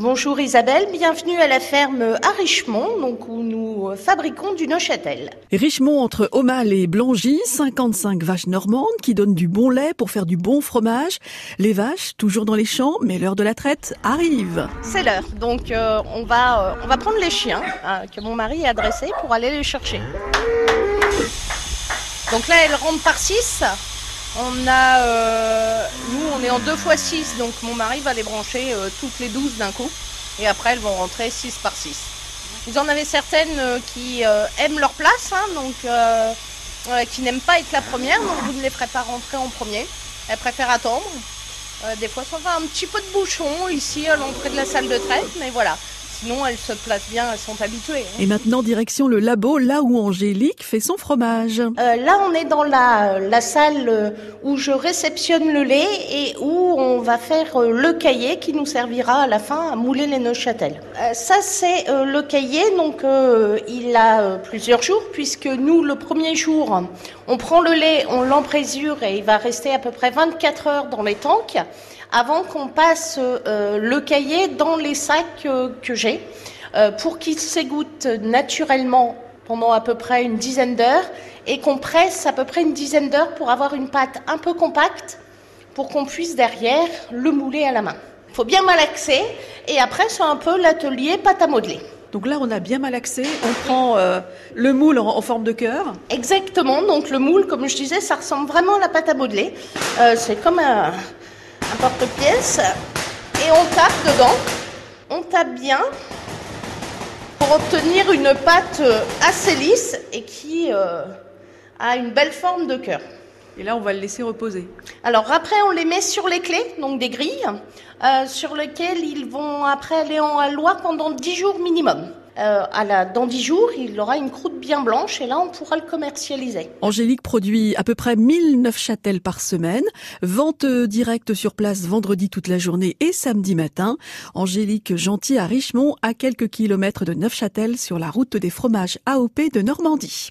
Bonjour Isabelle, bienvenue à la ferme à Richemont, donc où nous fabriquons du Neuchâtel. Richemont entre Aumale et Blangy, 55 vaches normandes qui donnent du bon lait pour faire du bon fromage. Les vaches, toujours dans les champs, mais l'heure de la traite arrive. C'est l'heure, donc euh, on, va, euh, on va prendre les chiens hein, que mon mari a dressés pour aller les chercher. Donc là, elles rentrent par 6. On a, euh, nous, on est en 2 x 6, donc mon mari va les brancher euh, toutes les 12 d'un coup. Et après, elles vont rentrer 6 par 6. Vous en avez certaines euh, qui aiment leur place, hein, donc qui n'aiment pas être la première, donc vous ne les ferez pas rentrer en premier. Elles préfèrent attendre. Des fois, ça fait un petit peu de bouchon ici à l'entrée de la salle de traite, mais voilà. Sinon, elles se placent bien, elles sont habituées. hein. Et maintenant, direction le labo, là où Angélique fait son fromage. Euh, là, on est dans la, la salle euh, où je réceptionne le lait et où on va faire euh, le cahier qui nous servira à la fin à mouler les Neuchâtel. Euh, ça, c'est euh, le cahier, donc euh, il a euh, plusieurs jours puisque nous, le premier jour, on prend le lait, on l'emprésure et il va rester à peu près 24 heures dans les tanks avant qu'on passe euh, le cahier dans les sacs euh, que j'ai euh, pour qu'il s'égoutte naturellement pendant à peu près une dizaine d'heures et qu'on presse à peu près une dizaine d'heures pour avoir une pâte un peu compacte pour qu'on puisse derrière le mouler à la main. Il faut bien malaxer et après c'est un peu l'atelier pâte à modeler. Donc là, on a bien malaxé. On prend euh, le moule en, en forme de cœur. Exactement, donc le moule, comme je disais, ça ressemble vraiment à la pâte à modeler. Euh, c'est comme un, un porte-pièce et on tape dedans. On tape bien pour obtenir une pâte euh, assez lisse et qui euh, a une belle forme de cœur. Et là, on va le laisser reposer. Alors après, on les met sur les clés, donc des grilles, euh, sur lesquelles ils vont après aller en halloir pendant 10 jours minimum. Euh, à la, dans 10 jours, il aura une croûte bien blanche et là, on pourra le commercialiser. Angélique produit à peu près 1009 châtels par semaine. Vente directe sur place vendredi toute la journée et samedi matin. Angélique Gentil à Richemont, à quelques kilomètres de Neufchâtel sur la route des fromages AOP de Normandie.